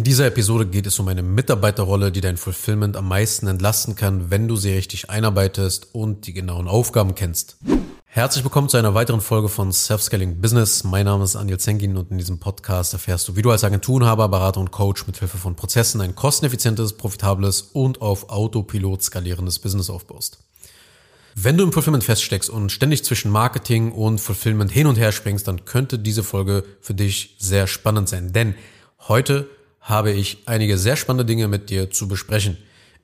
In dieser Episode geht es um eine Mitarbeiterrolle, die dein Fulfillment am meisten entlasten kann, wenn du sie richtig einarbeitest und die genauen Aufgaben kennst. Herzlich willkommen zu einer weiteren Folge von Self-Scaling Business. Mein Name ist Anil Zengin und in diesem Podcast erfährst du, wie du als Agenturenhaber, Berater und Coach mit Hilfe von Prozessen ein kosteneffizientes, profitables und auf Autopilot skalierendes Business aufbaust. Wenn du im Fulfillment feststeckst und ständig zwischen Marketing und Fulfillment hin und her springst, dann könnte diese Folge für dich sehr spannend sein, denn heute habe ich einige sehr spannende Dinge mit dir zu besprechen.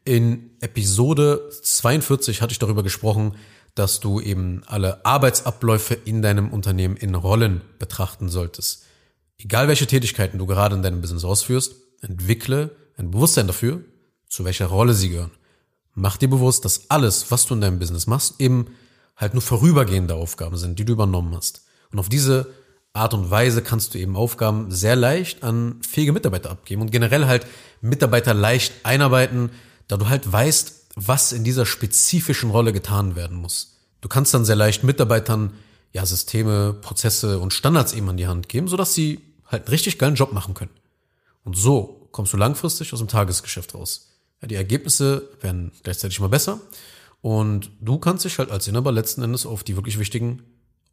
In Episode 42 hatte ich darüber gesprochen, dass du eben alle Arbeitsabläufe in deinem Unternehmen in Rollen betrachten solltest. Egal welche Tätigkeiten du gerade in deinem Business ausführst, entwickle ein Bewusstsein dafür, zu welcher Rolle sie gehören. Mach dir bewusst, dass alles, was du in deinem Business machst, eben halt nur vorübergehende Aufgaben sind, die du übernommen hast. Und auf diese Art und Weise kannst du eben Aufgaben sehr leicht an fähige Mitarbeiter abgeben und generell halt Mitarbeiter leicht einarbeiten, da du halt weißt, was in dieser spezifischen Rolle getan werden muss. Du kannst dann sehr leicht Mitarbeitern ja Systeme, Prozesse und Standards eben an die Hand geben, sodass sie halt einen richtig geilen Job machen können. Und so kommst du langfristig aus dem Tagesgeschäft raus. Ja, die Ergebnisse werden gleichzeitig immer besser und du kannst dich halt als Inhaber letzten Endes auf die wirklich wichtigen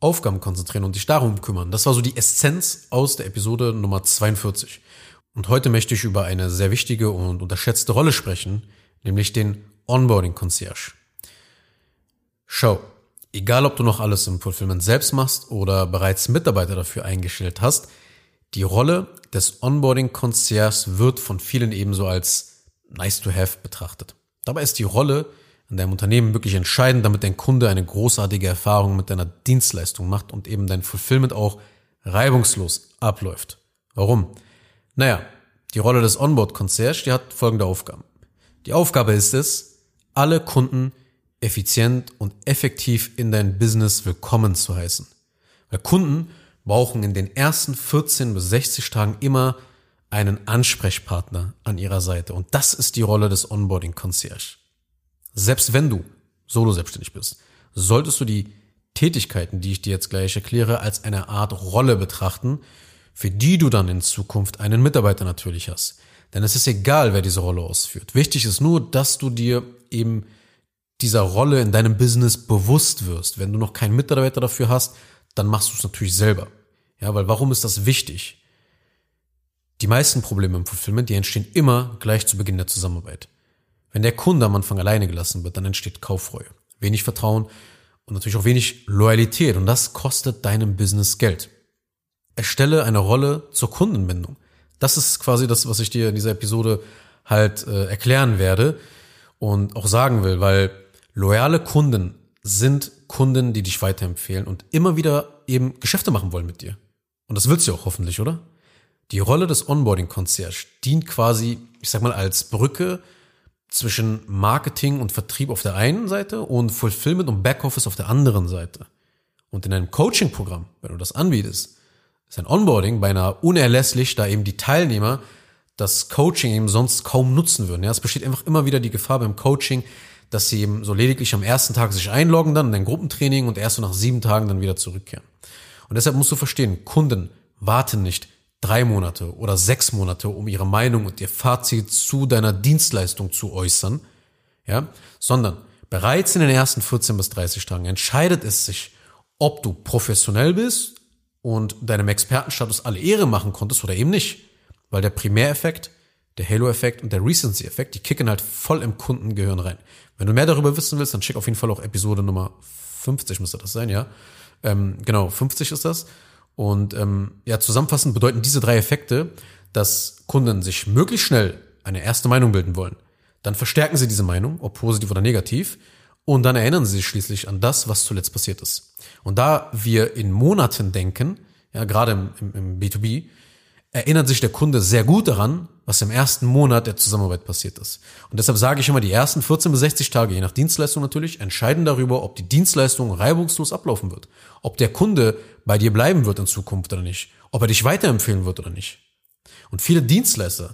Aufgaben konzentrieren und dich darum kümmern. Das war so die Essenz aus der Episode Nummer 42. Und heute möchte ich über eine sehr wichtige und unterschätzte Rolle sprechen, nämlich den Onboarding Concierge. Schau, egal ob du noch alles im Fulfillment selbst machst oder bereits Mitarbeiter dafür eingestellt hast, die Rolle des Onboarding Concierge wird von vielen ebenso als nice to have betrachtet. Dabei ist die Rolle in deinem Unternehmen wirklich entscheidend, damit dein Kunde eine großartige Erfahrung mit deiner Dienstleistung macht und eben dein Fulfillment auch reibungslos abläuft. Warum? Naja, die Rolle des Onboard Concierge, die hat folgende Aufgaben. Die Aufgabe ist es, alle Kunden effizient und effektiv in dein Business willkommen zu heißen. Weil Kunden brauchen in den ersten 14 bis 60 Tagen immer einen Ansprechpartner an ihrer Seite. Und das ist die Rolle des Onboarding Concierge. Selbst wenn du solo selbstständig bist, solltest du die Tätigkeiten, die ich dir jetzt gleich erkläre, als eine Art Rolle betrachten, für die du dann in Zukunft einen Mitarbeiter natürlich hast. Denn es ist egal, wer diese Rolle ausführt. Wichtig ist nur, dass du dir eben dieser Rolle in deinem Business bewusst wirst. Wenn du noch keinen Mitarbeiter dafür hast, dann machst du es natürlich selber. Ja, weil warum ist das wichtig? Die meisten Probleme im Fulfillment, die entstehen immer gleich zu Beginn der Zusammenarbeit. Wenn der Kunde am Anfang alleine gelassen wird, dann entsteht Kauffreue, wenig Vertrauen und natürlich auch wenig Loyalität und das kostet deinem Business Geld. Erstelle eine Rolle zur Kundenbindung. Das ist quasi das, was ich dir in dieser Episode halt äh, erklären werde und auch sagen will, weil loyale Kunden sind Kunden, die dich weiterempfehlen und immer wieder eben Geschäfte machen wollen mit dir. Und das willst du auch hoffentlich, oder? Die Rolle des Onboarding Concierge dient quasi, ich sag mal, als Brücke zwischen Marketing und Vertrieb auf der einen Seite und Fulfillment und Backoffice auf der anderen Seite. Und in einem Coaching-Programm, wenn du das anbietest, ist ein Onboarding beinahe unerlässlich, da eben die Teilnehmer das Coaching eben sonst kaum nutzen würden. Ja, es besteht einfach immer wieder die Gefahr beim Coaching, dass sie eben so lediglich am ersten Tag sich einloggen dann in ein Gruppentraining und erst so nach sieben Tagen dann wieder zurückkehren. Und deshalb musst du verstehen, Kunden warten nicht drei Monate oder sechs Monate, um ihre Meinung und ihr Fazit zu deiner Dienstleistung zu äußern, ja, sondern bereits in den ersten 14 bis 30 Tagen entscheidet es sich, ob du professionell bist und deinem Expertenstatus alle Ehre machen konntest oder eben nicht. Weil der Primäreffekt, der Halo-Effekt und der Recency-Effekt, die kicken halt voll im Kundengehirn rein. Wenn du mehr darüber wissen willst, dann schick auf jeden Fall auch Episode Nummer 50 müsste das sein, ja. Ähm, genau, 50 ist das. Und ähm, ja, zusammenfassend bedeuten diese drei Effekte, dass Kunden sich möglichst schnell eine erste Meinung bilden wollen. Dann verstärken sie diese Meinung, ob positiv oder negativ, und dann erinnern sie sich schließlich an das, was zuletzt passiert ist. Und da wir in Monaten denken, ja, gerade im, im, im B2B, erinnert sich der Kunde sehr gut daran, was im ersten Monat der Zusammenarbeit passiert ist. Und deshalb sage ich immer, die ersten 14 bis 60 Tage, je nach Dienstleistung natürlich, entscheiden darüber, ob die Dienstleistung reibungslos ablaufen wird. Ob der Kunde bei dir bleiben wird in Zukunft oder nicht. Ob er dich weiterempfehlen wird oder nicht. Und viele Dienstleister,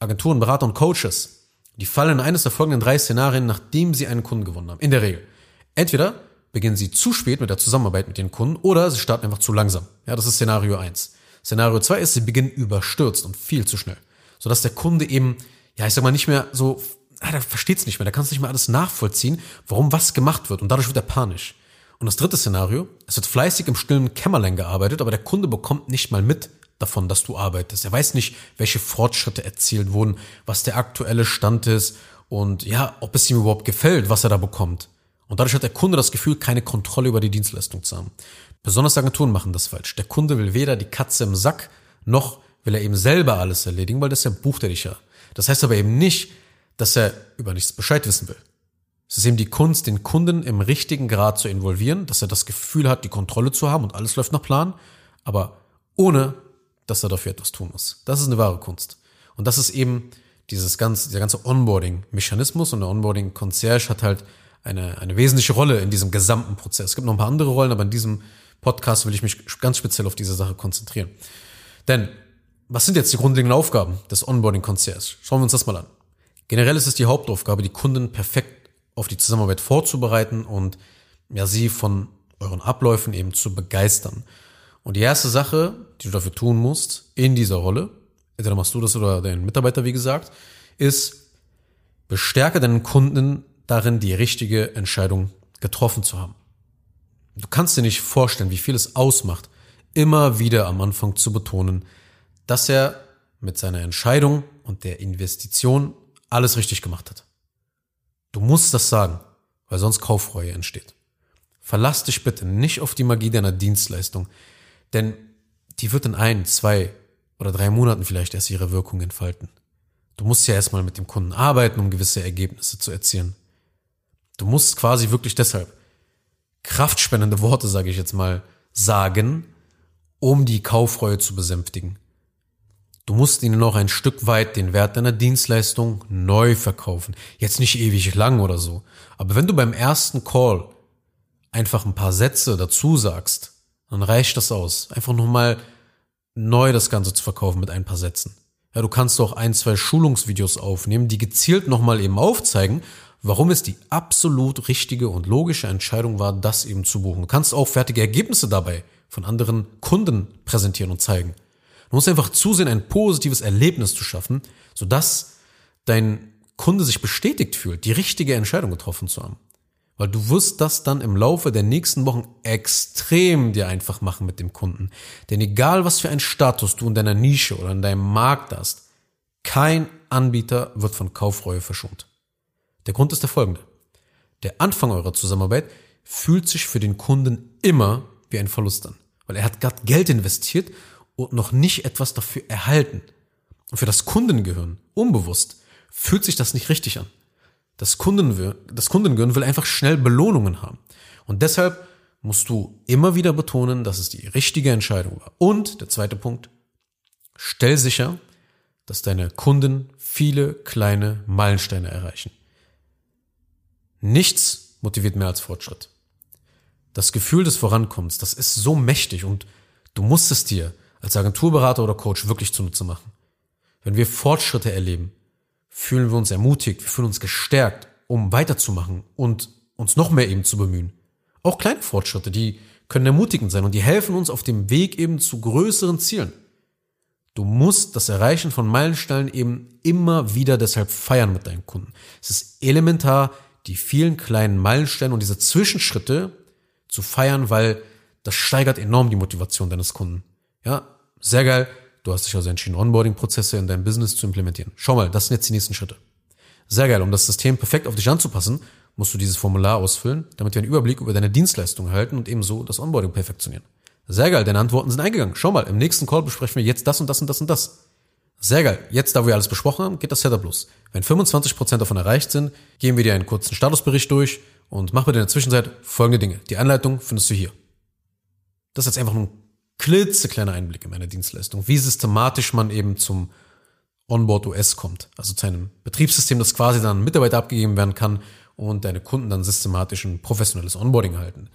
Agenturen, Berater und Coaches, die fallen in eines der folgenden drei Szenarien, nachdem sie einen Kunden gewonnen haben. In der Regel. Entweder beginnen sie zu spät mit der Zusammenarbeit mit den Kunden oder sie starten einfach zu langsam. Ja, das ist Szenario eins. Szenario 2 ist, sie beginnen überstürzt und viel zu schnell. sodass der Kunde eben, ja, ich sag mal, nicht mehr so, ah, der versteht es nicht mehr, der kann es nicht mehr alles nachvollziehen, warum was gemacht wird und dadurch wird er panisch. Und das dritte Szenario, es wird fleißig im stillen Kämmerlein gearbeitet, aber der Kunde bekommt nicht mal mit davon, dass du arbeitest. Er weiß nicht, welche Fortschritte erzielt wurden, was der aktuelle Stand ist und ja, ob es ihm überhaupt gefällt, was er da bekommt. Und dadurch hat der Kunde das Gefühl, keine Kontrolle über die Dienstleistung zu haben. Besonders Agenturen machen das falsch. Der Kunde will weder die Katze im Sack, noch will er eben selber alles erledigen, weil das ja bucht er dich ja. Das heißt aber eben nicht, dass er über nichts Bescheid wissen will. Es ist eben die Kunst, den Kunden im richtigen Grad zu involvieren, dass er das Gefühl hat, die Kontrolle zu haben und alles läuft nach Plan, aber ohne, dass er dafür etwas tun muss. Das ist eine wahre Kunst. Und das ist eben dieses ganze, der ganze Onboarding-Mechanismus und der Onboarding-Concierge hat halt eine, eine wesentliche Rolle in diesem gesamten Prozess. Es gibt noch ein paar andere Rollen, aber in diesem Podcast will ich mich ganz speziell auf diese Sache konzentrieren. Denn was sind jetzt die grundlegenden Aufgaben des Onboarding Concierge? Schauen wir uns das mal an. Generell ist es die Hauptaufgabe, die Kunden perfekt auf die Zusammenarbeit vorzubereiten und ja, sie von euren Abläufen eben zu begeistern. Und die erste Sache, die du dafür tun musst in dieser Rolle, entweder machst du das oder dein Mitarbeiter, wie gesagt, ist, bestärke deinen Kunden darin, die richtige Entscheidung getroffen zu haben. Du kannst dir nicht vorstellen, wie viel es ausmacht, immer wieder am Anfang zu betonen, dass er mit seiner Entscheidung und der Investition alles richtig gemacht hat. Du musst das sagen, weil sonst Kaufreue entsteht. Verlass dich bitte nicht auf die Magie deiner Dienstleistung, denn die wird in ein, zwei oder drei Monaten vielleicht erst ihre Wirkung entfalten. Du musst ja erstmal mit dem Kunden arbeiten, um gewisse Ergebnisse zu erzielen. Du musst quasi wirklich deshalb kraftspendende Worte, sage ich jetzt mal, sagen, um die Kaufreue zu besänftigen. Du musst ihnen noch ein Stück weit den Wert deiner Dienstleistung neu verkaufen. Jetzt nicht ewig lang oder so. Aber wenn du beim ersten Call einfach ein paar Sätze dazu sagst, dann reicht das aus. Einfach nochmal neu das Ganze zu verkaufen mit ein paar Sätzen. Ja, du kannst auch ein, zwei Schulungsvideos aufnehmen, die gezielt nochmal eben aufzeigen, warum es die absolut richtige und logische Entscheidung war, das eben zu buchen. Du kannst auch fertige Ergebnisse dabei von anderen Kunden präsentieren und zeigen. Du musst einfach zusehen, ein positives Erlebnis zu schaffen, sodass dein Kunde sich bestätigt fühlt, die richtige Entscheidung getroffen zu haben. Weil du wirst das dann im Laufe der nächsten Wochen extrem dir einfach machen mit dem Kunden. Denn egal was für einen Status du in deiner Nische oder in deinem Markt hast, kein Anbieter wird von Kaufreue verschont. Der Grund ist der folgende. Der Anfang eurer Zusammenarbeit fühlt sich für den Kunden immer wie ein Verlust an, weil er hat gerade Geld investiert und noch nicht etwas dafür erhalten. Und für das Kundengehirn, unbewusst, fühlt sich das nicht richtig an. Das, Kunden, das Kundengehirn will einfach schnell Belohnungen haben. Und deshalb musst du immer wieder betonen, dass es die richtige Entscheidung war. Und der zweite Punkt, stell sicher, dass deine Kunden viele kleine Meilensteine erreichen. Nichts motiviert mehr als Fortschritt. Das Gefühl des Vorankommens, das ist so mächtig und du musst es dir als Agenturberater oder Coach wirklich zunutze machen. Wenn wir Fortschritte erleben, fühlen wir uns ermutigt, wir fühlen uns gestärkt, um weiterzumachen und uns noch mehr eben zu bemühen. Auch kleine Fortschritte, die können ermutigend sein und die helfen uns auf dem Weg eben zu größeren Zielen. Du musst das Erreichen von Meilensteinen eben immer wieder deshalb feiern mit deinen Kunden. Es ist elementar, die vielen kleinen Meilensteine und diese Zwischenschritte zu feiern, weil das steigert enorm die Motivation deines Kunden. Ja, sehr geil. Du hast dich also entschieden, Onboarding-Prozesse in deinem Business zu implementieren. Schau mal, das sind jetzt die nächsten Schritte. Sehr geil. Um das System perfekt auf dich anzupassen, musst du dieses Formular ausfüllen, damit wir einen Überblick über deine Dienstleistung erhalten und ebenso das Onboarding perfektionieren. Sehr geil, deine Antworten sind eingegangen. Schau mal, im nächsten Call besprechen wir jetzt das und das und das und das. Sehr geil. Jetzt, da wir alles besprochen haben, geht das Setup los. Wenn 25% davon erreicht sind, gehen wir dir einen kurzen Statusbericht durch und mach bitte in der Zwischenzeit folgende Dinge. Die Anleitung findest du hier. Das ist jetzt einfach nur ein klitzekleiner Einblick in meine Dienstleistung, wie systematisch man eben zum Onboard OS kommt, also zu einem Betriebssystem, das quasi dann an Mitarbeiter abgegeben werden kann und deine Kunden dann systematisch ein professionelles Onboarding halten.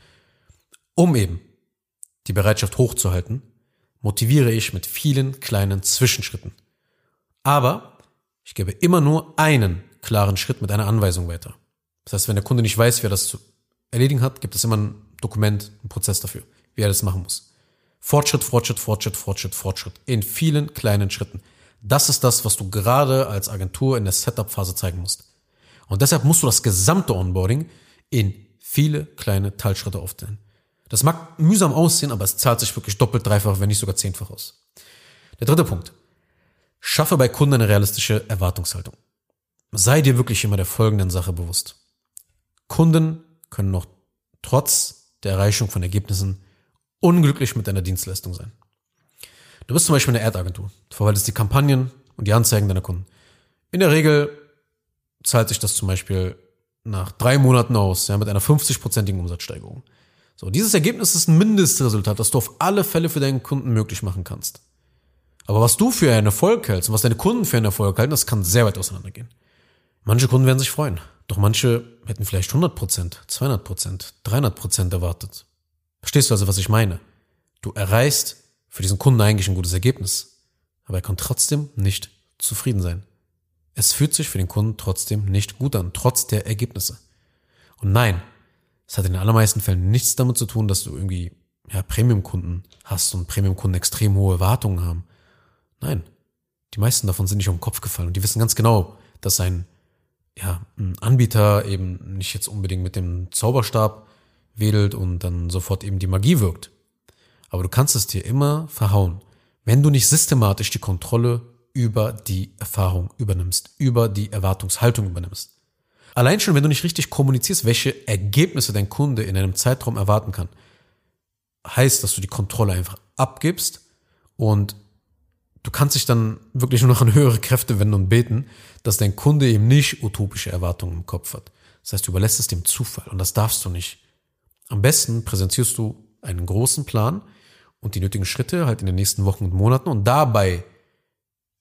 Um eben die Bereitschaft hochzuhalten, motiviere ich mit vielen kleinen Zwischenschritten. Aber ich gebe immer nur einen klaren Schritt mit einer Anweisung weiter. Das heißt, wenn der Kunde nicht weiß, wie er das zu erledigen hat, gibt es immer ein Dokument, einen Prozess dafür, wie er das machen muss. Fortschritt, Fortschritt, Fortschritt, Fortschritt, Fortschritt. In vielen kleinen Schritten. Das ist das, was du gerade als Agentur in der Setup-Phase zeigen musst. Und deshalb musst du das gesamte Onboarding in viele kleine Teilschritte aufteilen. Das mag mühsam aussehen, aber es zahlt sich wirklich doppelt, dreifach, wenn nicht sogar zehnfach aus. Der dritte Punkt. Schaffe bei Kunden eine realistische Erwartungshaltung. Sei dir wirklich immer der folgenden Sache bewusst. Kunden können noch trotz der Erreichung von Ergebnissen unglücklich mit deiner Dienstleistung sein. Du bist zum Beispiel eine Ad-Agentur. Du verwaltest die Kampagnen und die Anzeigen deiner Kunden. In der Regel zahlt sich das zum Beispiel nach drei Monaten aus, ja, mit einer 50-prozentigen Umsatzsteigerung. So, dieses Ergebnis ist ein Mindestresultat, das du auf alle Fälle für deinen Kunden möglich machen kannst. Aber was du für einen Erfolg hältst und was deine Kunden für einen Erfolg halten, das kann sehr weit auseinandergehen. Manche Kunden werden sich freuen, doch manche hätten vielleicht 100%, 200%, 300% erwartet. Verstehst du also, was ich meine? Du erreichst für diesen Kunden eigentlich ein gutes Ergebnis, aber er kann trotzdem nicht zufrieden sein. Es fühlt sich für den Kunden trotzdem nicht gut an, trotz der Ergebnisse. Und nein, es hat in den allermeisten Fällen nichts damit zu tun, dass du irgendwie ja, Premium-Kunden hast und Premium-Kunden extrem hohe Erwartungen haben. Nein, die meisten davon sind nicht um den Kopf gefallen und die wissen ganz genau, dass ein, ja, ein Anbieter eben nicht jetzt unbedingt mit dem Zauberstab wedelt und dann sofort eben die Magie wirkt. Aber du kannst es dir immer verhauen, wenn du nicht systematisch die Kontrolle über die Erfahrung übernimmst, über die Erwartungshaltung übernimmst. Allein schon, wenn du nicht richtig kommunizierst, welche Ergebnisse dein Kunde in einem Zeitraum erwarten kann, heißt, dass du die Kontrolle einfach abgibst und du kannst dich dann wirklich nur noch an höhere Kräfte wenden und beten, dass dein Kunde eben nicht utopische Erwartungen im Kopf hat. Das heißt, du überlässt es dem Zufall und das darfst du nicht. Am besten präsentierst du einen großen Plan und die nötigen Schritte halt in den nächsten Wochen und Monaten und dabei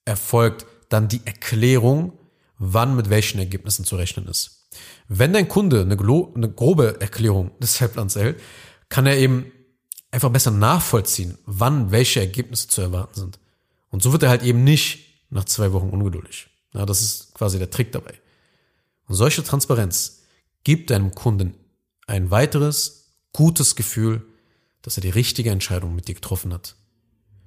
erfolgt dann die Erklärung, wann mit welchen Ergebnissen zu rechnen ist. Wenn dein Kunde eine, eine grobe Erklärung des Zeitplans erhält, kann er eben einfach besser nachvollziehen, wann welche Ergebnisse zu erwarten sind. Und so wird er halt eben nicht nach zwei Wochen ungeduldig. Ja, das ist quasi der Trick dabei. Und solche Transparenz gibt deinem Kunden ein weiteres gutes Gefühl, dass er die richtige Entscheidung mit dir getroffen hat.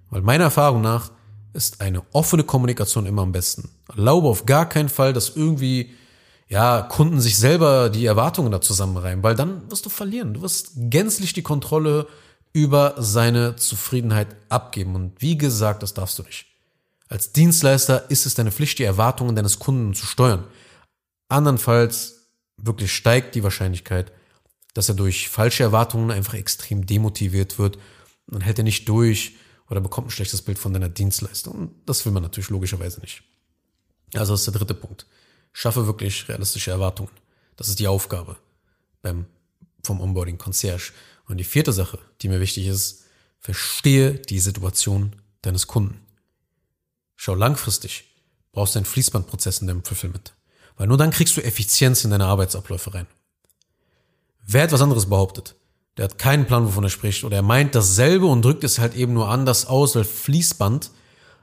Weil meiner Erfahrung nach ist eine offene Kommunikation immer am besten. Erlaube auf gar keinen Fall, dass irgendwie ja, Kunden sich selber die Erwartungen da zusammenreimen, weil dann wirst du verlieren. Du wirst gänzlich die Kontrolle über seine Zufriedenheit abgeben. Und wie gesagt, das darfst du nicht. Als Dienstleister ist es deine Pflicht, die Erwartungen deines Kunden zu steuern. Andernfalls wirklich steigt die Wahrscheinlichkeit, dass er durch falsche Erwartungen einfach extrem demotiviert wird. Dann hält er nicht durch oder bekommt ein schlechtes Bild von deiner Dienstleistung. Und das will man natürlich logischerweise nicht. Also das ist der dritte Punkt. Schaffe wirklich realistische Erwartungen. Das ist die Aufgabe beim, vom Onboarding Concierge. Und die vierte Sache, die mir wichtig ist, verstehe die Situation deines Kunden. Schau langfristig, brauchst du einen Fließbandprozess in deinem Fulfillment. Weil nur dann kriegst du Effizienz in deine Arbeitsabläufe rein. Wer etwas anderes behauptet, der hat keinen Plan, wovon er spricht, oder er meint dasselbe und drückt es halt eben nur anders aus, weil Fließband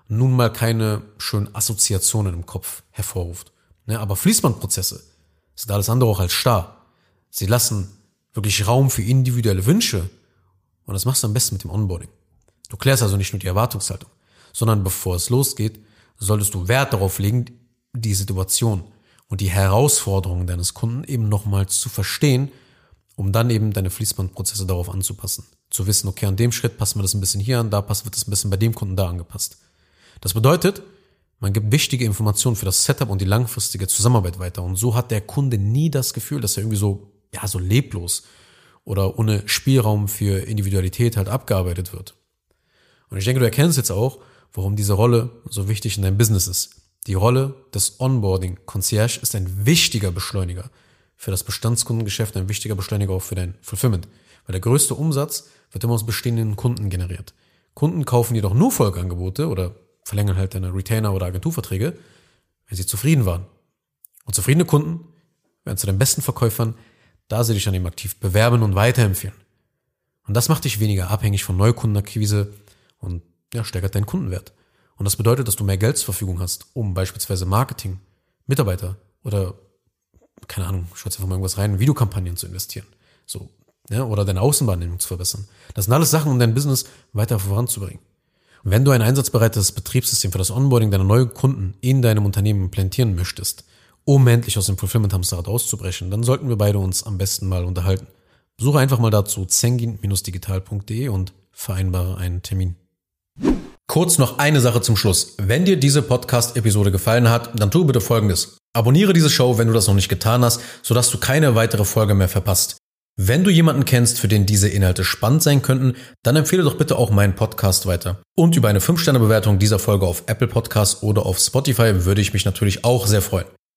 nun mal keine schönen Assoziationen im Kopf hervorruft. Ja, aber Fließbandprozesse sind alles andere auch als starr. Sie lassen wirklich Raum für individuelle Wünsche und das machst du am besten mit dem Onboarding. Du klärst also nicht nur die Erwartungshaltung, sondern bevor es losgeht, solltest du Wert darauf legen, die Situation und die Herausforderungen deines Kunden eben nochmals zu verstehen um dann eben deine Fließbandprozesse darauf anzupassen. Zu wissen, okay, an dem Schritt passen wir das ein bisschen hier an, da passt wird das ein bisschen bei dem Kunden da angepasst. Das bedeutet, man gibt wichtige Informationen für das Setup und die langfristige Zusammenarbeit weiter. Und so hat der Kunde nie das Gefühl, dass er irgendwie so, ja, so leblos oder ohne Spielraum für Individualität halt abgearbeitet wird. Und ich denke, du erkennst jetzt auch, warum diese Rolle so wichtig in deinem Business ist. Die Rolle des Onboarding Concierge ist ein wichtiger Beschleuniger für das Bestandskundengeschäft ein wichtiger Beschleuniger auch für dein Fulfillment. Weil der größte Umsatz wird immer aus bestehenden Kunden generiert. Kunden kaufen jedoch nur Folgeangebote oder verlängern halt deine Retainer- oder Agenturverträge, wenn sie zufrieden waren. Und zufriedene Kunden werden zu den besten Verkäufern, da sie dich an ihm aktiv bewerben und weiterempfehlen. Und das macht dich weniger abhängig von Neukundenakquise und ja, steigert deinen Kundenwert. Und das bedeutet, dass du mehr Geld zur Verfügung hast, um beispielsweise Marketing, Mitarbeiter oder keine Ahnung, schau einfach mal irgendwas rein, Videokampagnen zu investieren. So, ja, oder deine Außenwahrnehmung zu verbessern. Das sind alles Sachen, um dein Business weiter voranzubringen. Wenn du ein einsatzbereites Betriebssystem für das Onboarding deiner neuen Kunden in deinem Unternehmen implantieren möchtest, um endlich aus dem Fulfillment-Hamsterrad auszubrechen, dann sollten wir beide uns am besten mal unterhalten. Besuche einfach mal dazu zengin-digital.de und vereinbare einen Termin. Kurz noch eine Sache zum Schluss. Wenn dir diese Podcast-Episode gefallen hat, dann tu bitte Folgendes. Abonniere diese Show, wenn du das noch nicht getan hast, sodass du keine weitere Folge mehr verpasst. Wenn du jemanden kennst, für den diese Inhalte spannend sein könnten, dann empfehle doch bitte auch meinen Podcast weiter. Und über eine 5-Sterne-Bewertung dieser Folge auf Apple Podcasts oder auf Spotify würde ich mich natürlich auch sehr freuen.